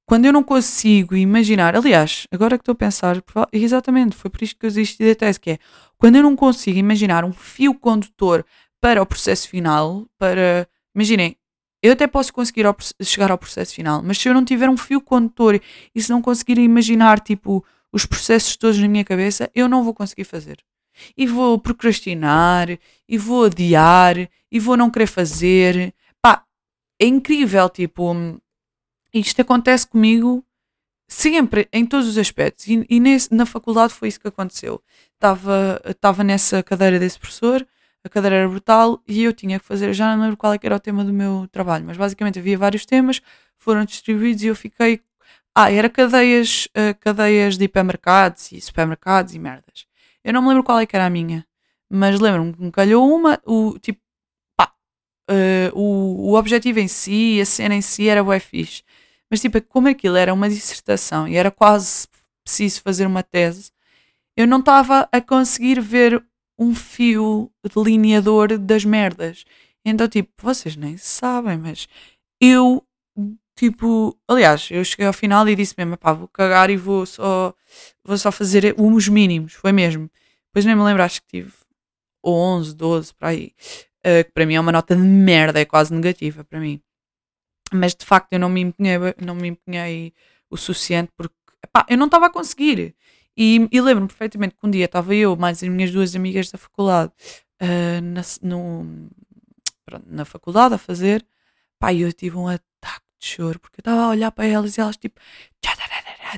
quando eu não consigo imaginar, aliás, agora que estou a pensar, exatamente, foi por isto que eu desisti da tese, que é quando eu não consigo imaginar um fio condutor para o processo final, para, imaginem, eu até posso conseguir ao, chegar ao processo final, mas se eu não tiver um fio condutor e se não conseguir imaginar, tipo, os processos todos na minha cabeça, eu não vou conseguir fazer. E vou procrastinar, e vou adiar, e vou não querer fazer. Pá, é incrível, tipo, isto acontece comigo sempre, em todos os aspectos. E, e nesse, na faculdade foi isso que aconteceu. Estava nessa cadeira desse professor, a cadeira era brutal e eu tinha que fazer, já não lembro qual é era o tema do meu trabalho, mas basicamente havia vários temas, foram distribuídos e eu fiquei ah, era cadeias, uh, cadeias de hipermercados e supermercados e merdas. Eu não me lembro qual é que era a minha, mas lembro-me que me calhou uma, o tipo, pá, uh, o, o objetivo em si, a cena em si era bué fixe. Mas tipo, como aquilo era uma dissertação e era quase preciso fazer uma tese, eu não estava a conseguir ver um fio delineador das merdas. Então, tipo, vocês nem sabem, mas eu tipo, aliás, eu cheguei ao final e disse mesmo, pá, vou cagar e vou só, vou só fazer os mínimos, foi mesmo. Depois nem me lembro, acho que tive 11, 12, para aí. Uh, que para mim é uma nota de merda, é quase negativa para mim. Mas de facto eu não me empenhei, não me empenhei o suficiente porque pá, eu não estava a conseguir. E, e lembro-me perfeitamente que um dia estava eu, mais as minhas duas amigas da faculdade, uh, na, no, pronto, na faculdade a fazer, pá, eu tive um de choro, porque eu estava a olhar para elas e elas tipo,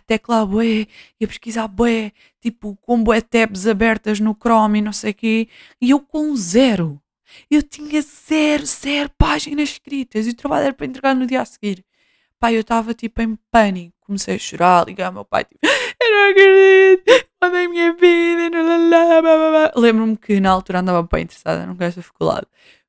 tecla bué, e a pesquisar bué, tipo, com bué tabs abertas no Chrome e não sei o quê, e eu com zero. Eu tinha zero, zero páginas escritas e o trabalho era para entregar no dia a seguir. Pá, eu estava tipo em pânico, comecei a chorar, ligar ao meu pai, tipo, eu não acredito, mandei a minha vida, lembro-me que na altura andava bem interessada no resto da faculdade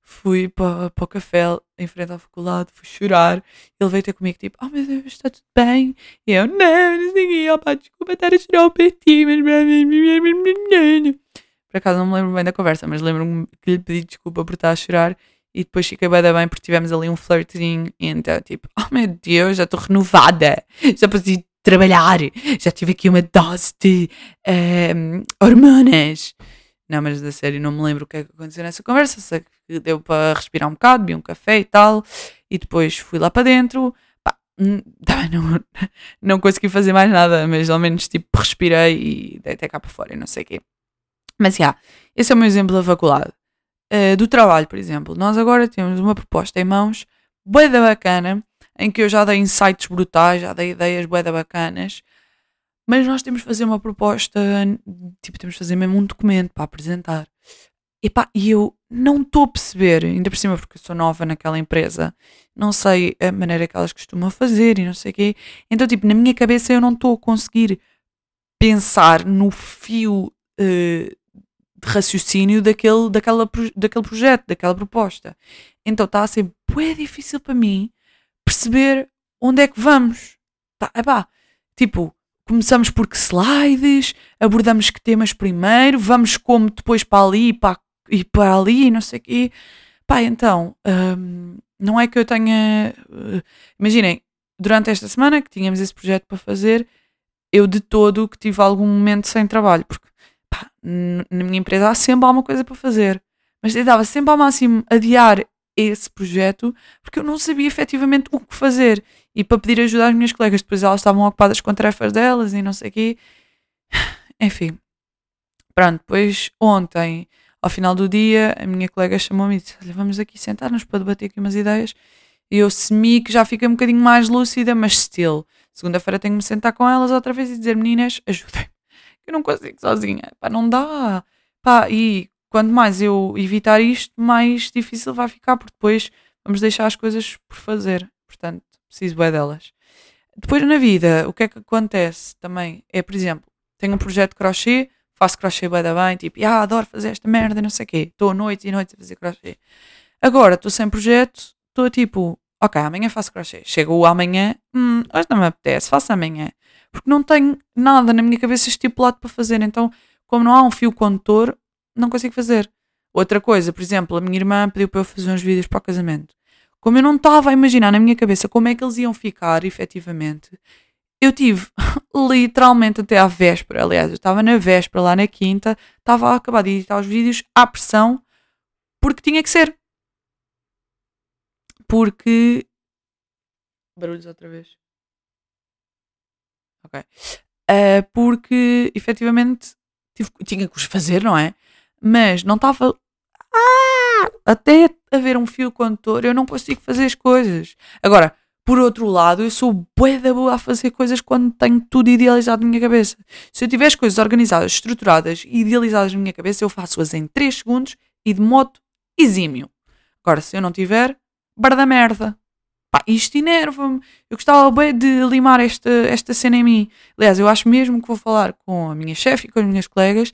fui para, para o café em frente à faculdade, fui chorar. Ele veio ter comigo, tipo, oh meu Deus, está tudo bem? E eu, não, não sei o opa, desculpa estar a chorar o ti, mas. Por acaso não me lembro bem da conversa, mas lembro-me que lhe pedi desculpa por estar a chorar e depois fiquei bem, bem porque tivemos ali um flirtinho. E então, tipo, oh meu Deus, já estou renovada, já posso trabalhar, já tive aqui uma dose de um, hormonas. Não, mas da série não me lembro o que é que aconteceu nessa conversa. Sei que deu para respirar um bocado, bebi um café e tal. E depois fui lá para dentro. Pá, também não, não consegui fazer mais nada, mas ao menos tipo respirei e dei até cá para fora e não sei o quê. Mas já, yeah, esse é o meu exemplo da faculdade. Uh, do trabalho, por exemplo. Nós agora temos uma proposta em mãos, bué da bacana, em que eu já dei insights brutais, já dei ideias bué da bacanas mas nós temos de fazer uma proposta, tipo, temos de fazer mesmo um documento para apresentar. E pá, e eu não estou a perceber, ainda por cima porque sou nova naquela empresa, não sei a maneira que elas costumam fazer e não sei o quê. Então, tipo, na minha cabeça eu não estou a conseguir pensar no fio uh, de raciocínio daquele, daquela, daquele projeto, daquela proposta. Então está a ser bem difícil para mim perceber onde é que vamos. Tá, epá, tipo, começamos por que slides, abordamos que temas primeiro, vamos como depois para ali para, e para ali, não sei o quê. Pá, então, hum, não é que eu tenha. Uh, imaginem, durante esta semana que tínhamos esse projeto para fazer, eu de todo que tive algum momento sem trabalho, porque pá, na minha empresa há sempre alguma coisa para fazer, mas eu dava sempre ao máximo adiar esse projeto porque eu não sabia efetivamente o que fazer e para pedir ajuda às minhas colegas. Depois elas estavam ocupadas com tarefas delas e não sei o quê. Enfim. Pronto, depois ontem, ao final do dia, a minha colega chamou-me e disse: Olha, vamos aqui sentar-nos para debater aqui umas ideias. E eu semi que já fiquei um bocadinho mais lúcida, mas still. Segunda-feira tenho que me sentar com elas outra vez e dizer: Meninas, ajudem-me. Eu não consigo sozinha. Pá, não dá. Pá, e quanto mais eu evitar isto, mais difícil vai ficar, porque depois vamos deixar as coisas por fazer. Portanto, preciso é delas. Depois na vida, o que é que acontece também é, por exemplo, tenho um projeto de crochê, faço crochê bem da bem, tipo, ah, adoro fazer esta merda, não sei o quê. Estou noites e noites a fazer crochê. Agora, estou sem projeto, estou tipo, ok, amanhã faço crochê. Chega o amanhã, hum, hoje não me apetece, faço amanhã. Porque não tenho nada na minha cabeça estipulado para fazer. Então, como não há um fio condutor, não consigo fazer. Outra coisa, por exemplo, a minha irmã pediu para eu fazer uns vídeos para o casamento. Como eu não estava a imaginar na minha cabeça como é que eles iam ficar efetivamente, eu tive literalmente até à véspera. Aliás, eu estava na véspera, lá na quinta, estava a acabar de editar os vídeos à pressão, porque tinha que ser. Porque. Barulhos outra vez. Ok. Uh, porque efetivamente tive, tinha que os fazer, não é? Mas não estava. Ah, até haver um fio condutor, eu não consigo fazer as coisas. Agora, por outro lado, eu sou bué da boa a fazer coisas quando tenho tudo idealizado na minha cabeça. Se eu tiver as coisas organizadas, estruturadas e idealizadas na minha cabeça, eu faço-as em 3 segundos e de modo exímio. Agora, se eu não tiver, barda merda. Pá, isto enerva-me. Eu gostava bem de limar esta, esta cena em mim. Aliás, eu acho mesmo que vou falar com a minha chefe e com as minhas colegas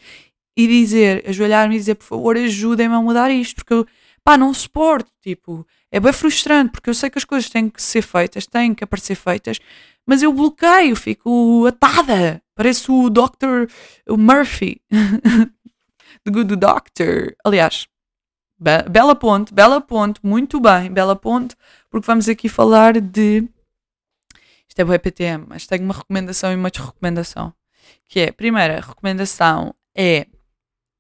e dizer, ajoelhar-me e dizer, por favor, ajudem-me a mudar isto, porque eu pá, não suporto, tipo, é bem frustrante, porque eu sei que as coisas têm que ser feitas, têm que aparecer feitas, mas eu bloqueio, fico atada, pareço o Dr. Murphy, The Good Doctor, aliás, be bela ponte, bela ponte, muito bem, bela ponte, porque vamos aqui falar de Isto é o EPTM, mas tenho uma recomendação e uma desrecomendação. Que é, primeira recomendação é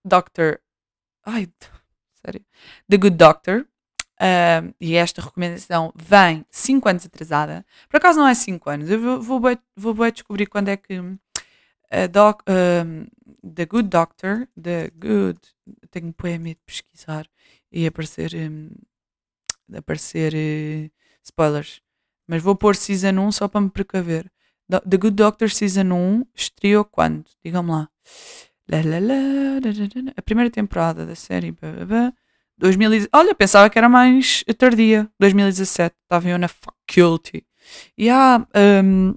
Dr. Ai, sério. The Good Doctor. Uh, e esta recomendação vem 5 anos atrasada. Por acaso não é 5 anos. Eu vou, vou, vou, vou descobrir quando é que uh, doc, uh, The Good Doctor, The Good. Tenho um poema de pesquisar e aparecer, um, aparecer uh, spoilers. Mas vou pôr Season 1 só para me precaver. The Good Doctor Season 1 estreou quando? Digam-me lá. A primeira temporada da série. 2000, olha, pensava que era mais tardia. 2017. Estava eu na faculty. E há. Um,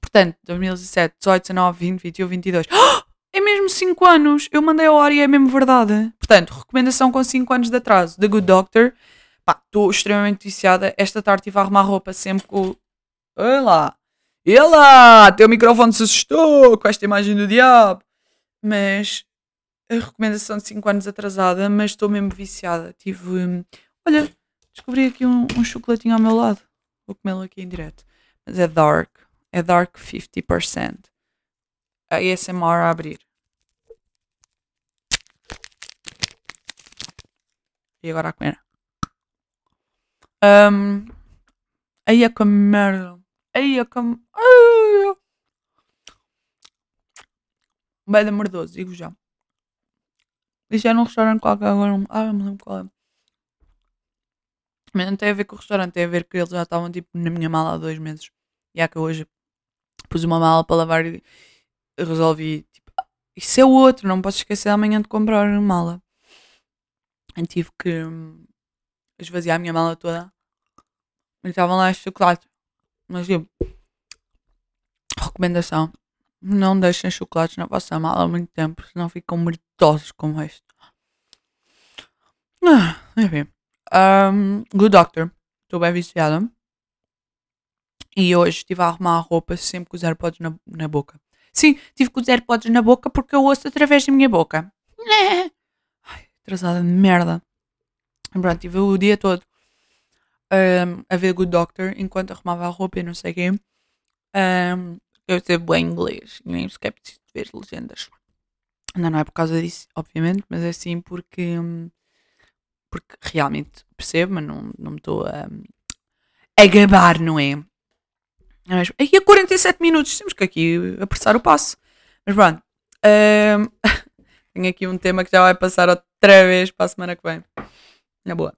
portanto, 2017, 18, 19, 20, 21, 22. Oh, é mesmo 5 anos. Eu mandei a hora e é mesmo verdade. Portanto, recomendação com 5 anos de atraso. The Good Doctor. Estou extremamente viciada. Esta tarde estive a arrumar roupa sempre com. Olha lá. Lá! Teu microfone se assustou com esta imagem do diabo. Mas a recomendação de 5 anos atrasada, mas estou mesmo viciada. Tive. Hum, olha, descobri aqui um, um, chocolatinho ao meu lado. Vou comê-lo aqui em direto. Mas é dark. É dark 50%. A ASMR a abrir. E agora a comer. Um, aí é que merda. Aí é que. Bem da merdoso, digo já. Isso é num restaurante qualquer agora. Ah, não lembro qual é. Mas não tem a ver com o restaurante, tem a ver que eles já estavam tipo na minha mala há dois meses. E é que hoje pus uma mala para lavar e resolvi tipo, ah, isso é o outro, não posso esquecer amanhã de comprar uma mala. Tive que hum, esvaziar a minha mala toda. E estavam lá este chocolate. Mas tipo, recomendação. Não deixem chocolates na vossa mala há muito tempo, senão ficam meritosos como este. Ah, enfim. Um, Good Doctor. Estou bem viciada. E hoje estive a arrumar a roupa sempre com os AirPods na, na boca. Sim, tive com os AirPods na boca porque eu ouço através da minha boca. Ai, atrasada de merda. Pronto, tive o dia todo um, a ver Good Doctor enquanto arrumava a roupa e não sei o quê. Um, eu sei bem inglês e nem sequer preciso ver legendas. Não, não é por causa disso, obviamente, mas é sim porque, hum, porque realmente percebo, mas não, não me estou a, a gabar, não é? é mesmo. Aqui a 47 minutos, temos que aqui apressar o passo. Mas pronto, um, tenho aqui um tema que já vai passar outra vez para a semana que vem. Na boa.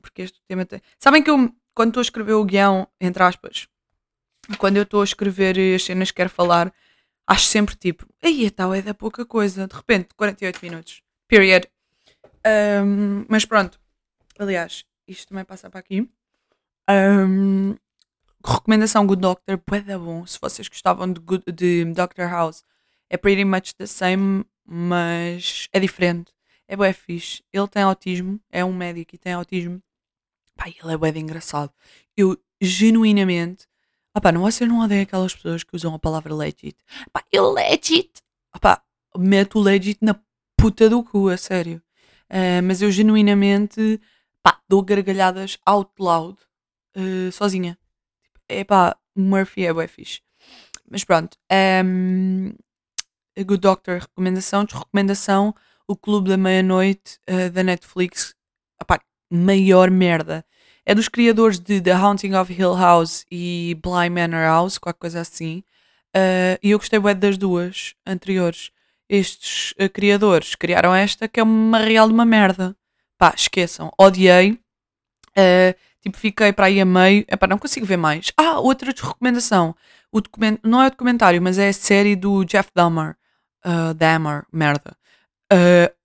Porque este tema tem. Sabem que eu, quando estou a escrever o guião, entre aspas, quando eu estou a escrever as cenas que quero falar, acho sempre tipo, aí a tal é da pouca coisa, de repente, 48 minutos. Period. Um, mas pronto. Aliás, isto também passa para aqui. Um, recomendação Good Doctor, bué bom. Se vocês gostavam de, good, de Doctor House, é pretty much the same, mas é diferente. É bué fixe. Ele tem autismo, é um médico e tem autismo. Pá, ele é bué de engraçado. Eu, genuinamente, Opá, não vocês não odeiam aquelas pessoas que usam a palavra legit. Pá, eu legit. Opá, meto legit na puta do cu, a sério. Uh, mas eu genuinamente, pá, dou gargalhadas out loud, uh, sozinha. É pá, Murphy é bué fixe. Mas pronto. Um, a Good Doctor, recomendação, desrecomendação, o Clube da Meia-Noite uh, da Netflix. Opá, maior merda. É dos criadores de The Haunting of Hill House e Bly Manor House, qualquer coisa assim. Uh, e eu gostei bem das duas anteriores. Estes uh, criadores criaram esta que é uma real de uma merda. Pá, esqueçam. Odiei. Uh, tipo, fiquei para aí a meio. Epá, não consigo ver mais. Ah, outra recomendação. O document... Não é o documentário, mas é a série do Jeff Dahmer. Uh, Dahmer, merda.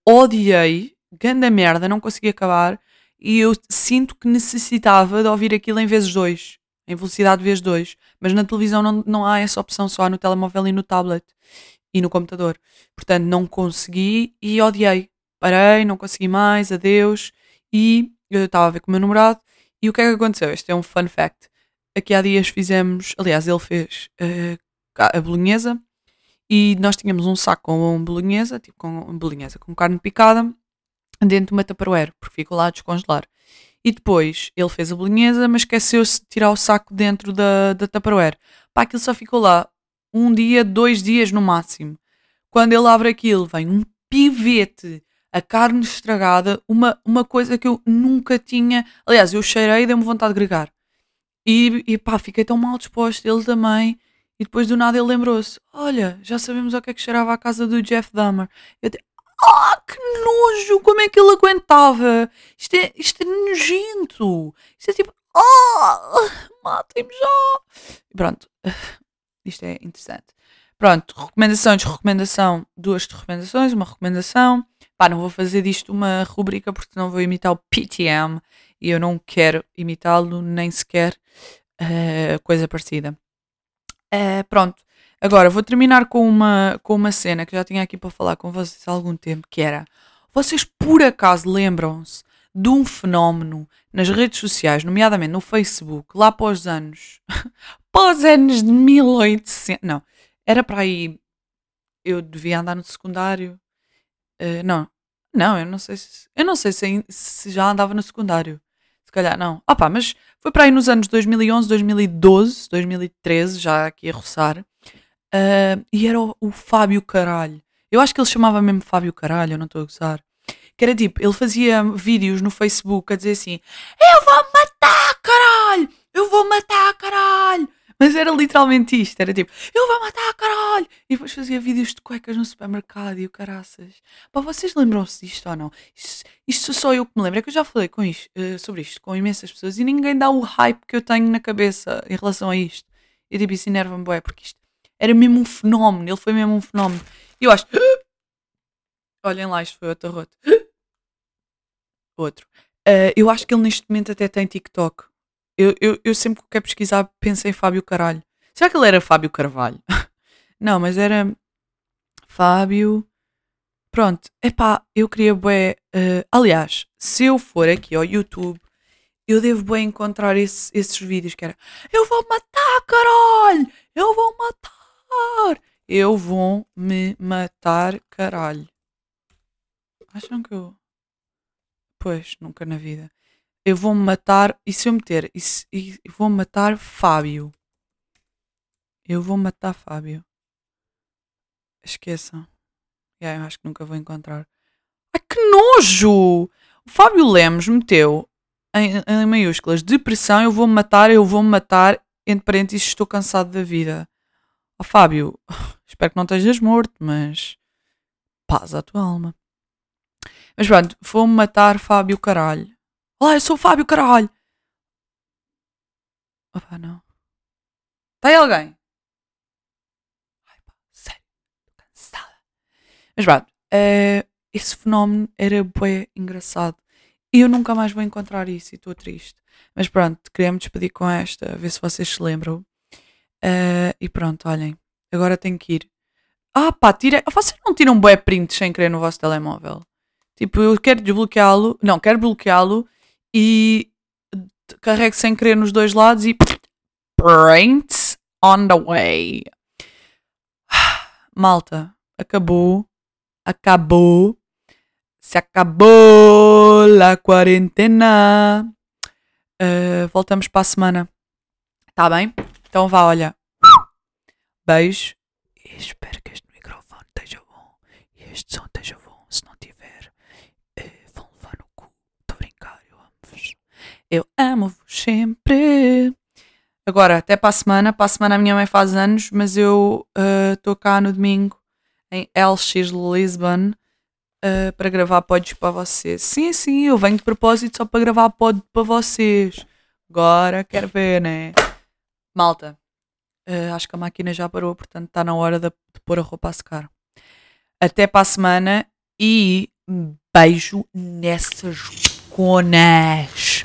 Odiei. Ganda merda, não consegui acabar e eu sinto que necessitava de ouvir aquilo em vezes dois, em velocidade vezes dois. Mas na televisão não, não há essa opção, só há no telemóvel e no tablet e no computador. Portanto, não consegui e odiei. Parei, não consegui mais, adeus. E eu estava a ver com o meu namorado. E o que é que aconteceu? Este é um fun fact. Aqui há dias fizemos, aliás, ele fez uh, a bolonhesa e nós tínhamos um saco com bolonhesa, tipo com bolonhesa com carne picada dentro de uma tupperware, porque ficou lá a descongelar. E depois ele fez a bolinhesa, mas esqueceu-se de tirar o saco dentro da, da Tupperware. Pá, aquilo só ficou lá um dia, dois dias no máximo. Quando ele abre aquilo, vem um pivete, a carne estragada, uma, uma coisa que eu nunca tinha. Aliás, eu cheirei e deu-me vontade de gregar. E, e pá, fiquei tão mal disposto, ele também. E depois do nada ele lembrou-se: Olha, já sabemos o que é que cheirava a casa do Jeff Dahmer. Eu disse, ah, que nojo! Como é que ele aguentava? Isto é, isto é nojento! Isto é tipo, ah, matem-me já! Pronto, isto é interessante. Pronto, recomendação, desrecomendação, duas recomendações, uma recomendação. Pá, não vou fazer disto uma rubrica porque senão vou imitar o PTM e eu não quero imitá-lo, nem sequer uh, coisa parecida. Uh, pronto, agora vou terminar com uma, com uma cena que já tinha aqui para falar com vocês há algum tempo, que era, vocês por acaso lembram-se de um fenómeno nas redes sociais, nomeadamente no Facebook, lá para os anos, os anos de 1800, não, era para aí, eu devia andar no secundário, uh, não, não, eu não sei se, eu não sei se, se já andava no secundário, se calhar não. Ah mas foi para aí nos anos 2011, 2012, 2013, já aqui a roçar. Uh, e era o, o, Fábio Caralho. Eu acho que ele chamava mesmo Fábio Caralho, eu não estou a gozar. Que era tipo, ele fazia vídeos no Facebook a dizer assim: Eu vou matar, caralho! Eu vou matar, caralho! Mas era literalmente isto: era tipo, eu vou matar, caralho! E depois fazia vídeos de cuecas no supermercado e o caraças. Pá, vocês lembram-se disto ou não? Isto, isto só eu que me lembro. É que eu já falei com isto, uh, sobre isto com imensas pessoas e ninguém dá o hype que eu tenho na cabeça em relação a isto. E tipo, isso enerva-me, bué, porque isto era mesmo um fenómeno. Ele foi mesmo um fenómeno. E eu acho. Olhem lá, isto foi outro roto. Outro. Uh, eu acho que ele neste momento até tem TikTok. Eu, eu, eu sempre que quero pesquisar penso em Fábio Caralho. Será que ele era Fábio Carvalho? Não, mas era Fábio. Pronto, epá, eu queria bué. Uh, aliás, se eu for aqui ao YouTube, eu devo bué encontrar esse, esses vídeos que era Eu vou matar, caralho! Eu vou matar! Eu vou me matar, caralho. Acham que eu. Pois, nunca na vida eu vou-me matar. E se eu meter? E, se, e vou matar Fábio. Eu vou matar Fábio. Esqueçam. Yeah, eu acho que nunca vou encontrar. Ai que nojo! O Fábio Lemos meteu em, em maiúsculas depressão, eu vou-me matar, eu vou-me matar. Entre parênteses, estou cansado da vida. Oh, Fábio, espero que não estejas morto, mas paz à tua alma. Mas pronto, vou-me matar Fábio caralho. Olá, eu sou o Fábio, caralho. Opa, não. Está aí alguém? Ai, pá, sério. Estou cansada. Mas pronto, uh, esse fenómeno era bué engraçado. E eu nunca mais vou encontrar isso e estou triste. Mas pronto, queria me despedir com esta, a ver se vocês se lembram. Uh, e pronto, olhem. Agora tenho que ir. Ah pá, tira... vocês não tiram bué prints sem querer no vosso telemóvel? Tipo, eu quero desbloqueá-lo. Não, quero bloqueá-lo e carrego sem querer nos dois lados e prints on the way. Malta, acabou, acabou, se acabou a quarentena. Uh, voltamos para a semana. Tá bem? Então vá, olha. Beijo. E espero que este microfone esteja bom. E este som esteja bom. Eu amo-vos sempre. Agora, até para a semana. Para a semana a minha mãe faz anos, mas eu estou uh, cá no domingo em LX Lisbon uh, para gravar pods para vocês. Sim, sim, eu venho de propósito só para gravar pod para vocês. Agora quero ver, né? Malta, uh, acho que a máquina já parou, portanto está na hora de, de pôr a roupa a secar. Até para a semana e beijo nessas conas.